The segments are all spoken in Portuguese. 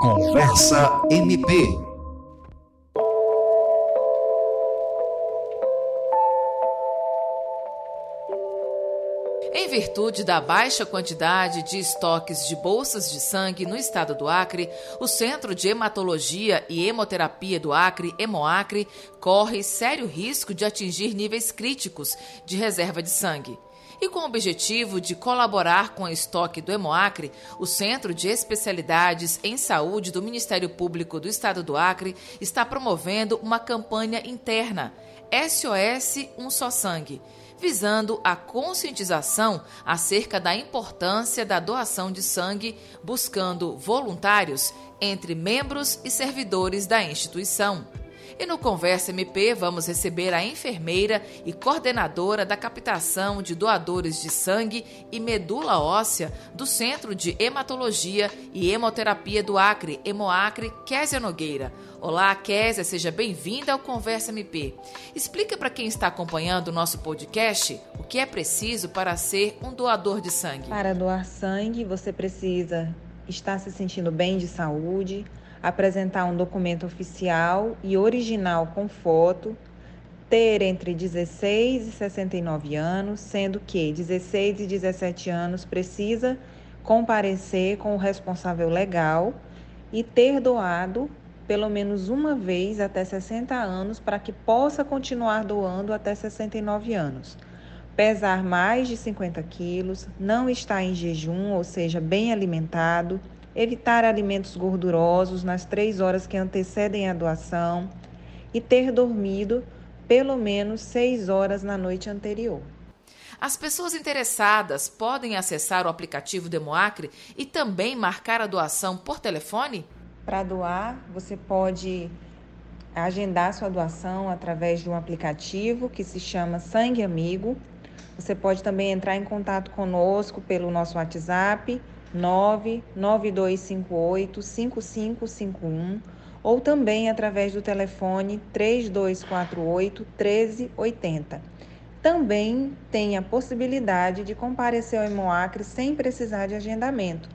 Conversa MP. Virtude da baixa quantidade de estoques de bolsas de sangue no estado do Acre, o Centro de Hematologia e Hemoterapia do Acre, Hemoacre, corre sério risco de atingir níveis críticos de reserva de sangue. E com o objetivo de colaborar com o estoque do Hemoacre, o Centro de Especialidades em Saúde do Ministério Público do Estado do Acre está promovendo uma campanha interna, SOS Um Só Sangue visando a conscientização acerca da importância da doação de sangue, buscando voluntários entre membros e servidores da instituição. E no Conversa MP vamos receber a enfermeira e coordenadora da captação de doadores de sangue e medula óssea do Centro de Hematologia e Hemoterapia do Acre, Hemoacre, Késia Nogueira. Olá, Késia, seja bem-vinda ao Conversa MP. Explica para quem está acompanhando o nosso podcast o que é preciso para ser um doador de sangue. Para doar sangue, você precisa estar se sentindo bem de saúde, apresentar um documento oficial e original com foto, ter entre 16 e 69 anos, sendo que 16 e 17 anos precisa comparecer com o responsável legal e ter doado pelo menos uma vez até 60 anos para que possa continuar doando até 69 anos. Pesar mais de 50 quilos, não estar em jejum, ou seja, bem alimentado, evitar alimentos gordurosos nas três horas que antecedem a doação e ter dormido pelo menos seis horas na noite anterior. As pessoas interessadas podem acessar o aplicativo Demoacre e também marcar a doação por telefone? Para doar, você pode agendar sua doação através de um aplicativo que se chama Sangue Amigo. Você pode também entrar em contato conosco pelo nosso WhatsApp 99258 5551 ou também através do telefone 3248 1380. Também tem a possibilidade de comparecer ao Hemoacre sem precisar de agendamento.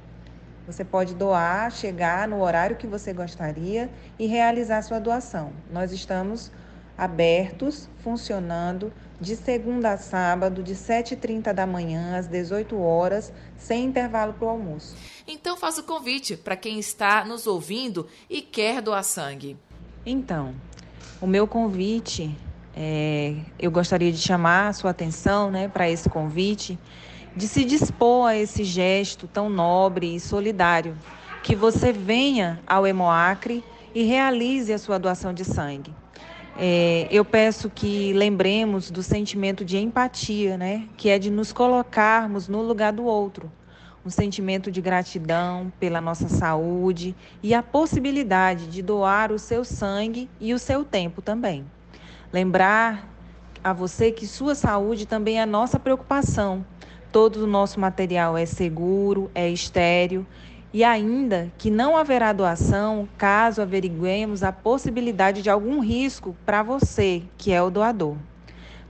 Você pode doar, chegar no horário que você gostaria e realizar sua doação. Nós estamos abertos, funcionando de segunda a sábado, de 7h30 da manhã às 18 horas, sem intervalo para o almoço. Então faça o convite para quem está nos ouvindo e quer doar sangue. Então, o meu convite, é, eu gostaria de chamar a sua atenção né, para esse convite, de se dispor a esse gesto tão nobre e solidário, que você venha ao Hemoacre e realize a sua doação de sangue. É, eu peço que lembremos do sentimento de empatia, né? Que é de nos colocarmos no lugar do outro. Um sentimento de gratidão pela nossa saúde e a possibilidade de doar o seu sangue e o seu tempo também. Lembrar a você que sua saúde também é nossa preocupação. Todo o nosso material é seguro, é estéreo e ainda que não haverá doação caso averiguemos a possibilidade de algum risco para você, que é o doador.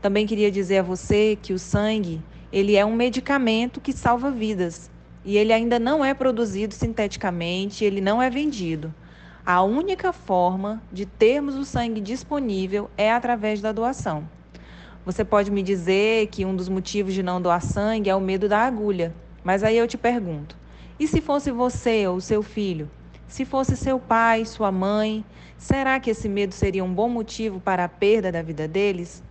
Também queria dizer a você que o sangue, ele é um medicamento que salva vidas e ele ainda não é produzido sinteticamente, ele não é vendido. A única forma de termos o sangue disponível é através da doação. Você pode me dizer que um dos motivos de não doar sangue é o medo da agulha, mas aí eu te pergunto: e se fosse você ou seu filho? Se fosse seu pai, sua mãe, será que esse medo seria um bom motivo para a perda da vida deles?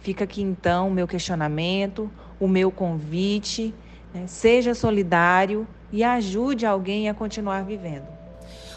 Fica aqui então o meu questionamento, o meu convite. Né? Seja solidário e ajude alguém a continuar vivendo.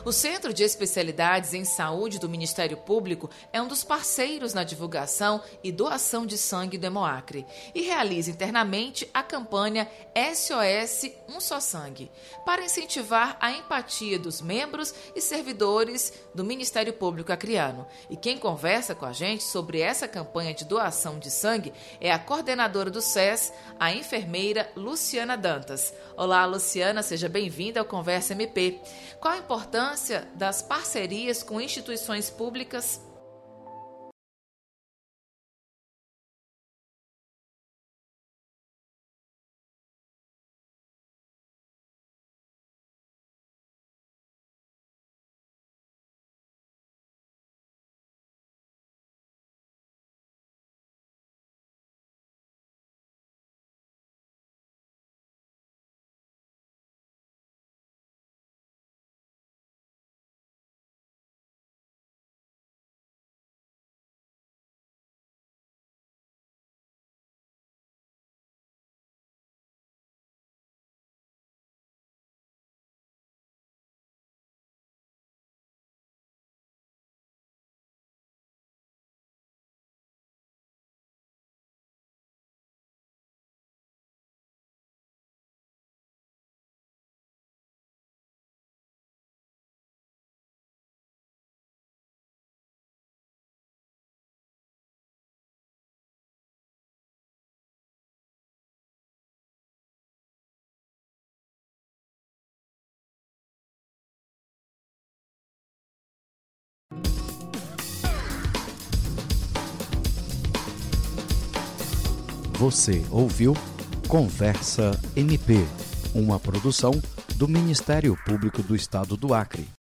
O Centro de Especialidades em Saúde do Ministério Público é um dos parceiros na divulgação e doação de sangue do Hemoacre e realiza internamente a campanha SOS Um Só Sangue, para incentivar a empatia dos membros e servidores do Ministério Público Acreano. E quem conversa com a gente sobre essa campanha de doação de sangue é a coordenadora do SES, a enfermeira Luciana Dantas. Olá, Luciana, seja bem-vinda ao Conversa MP. Qual a importância importância das parcerias com instituições públicas Você ouviu Conversa MP, uma produção do Ministério Público do Estado do Acre.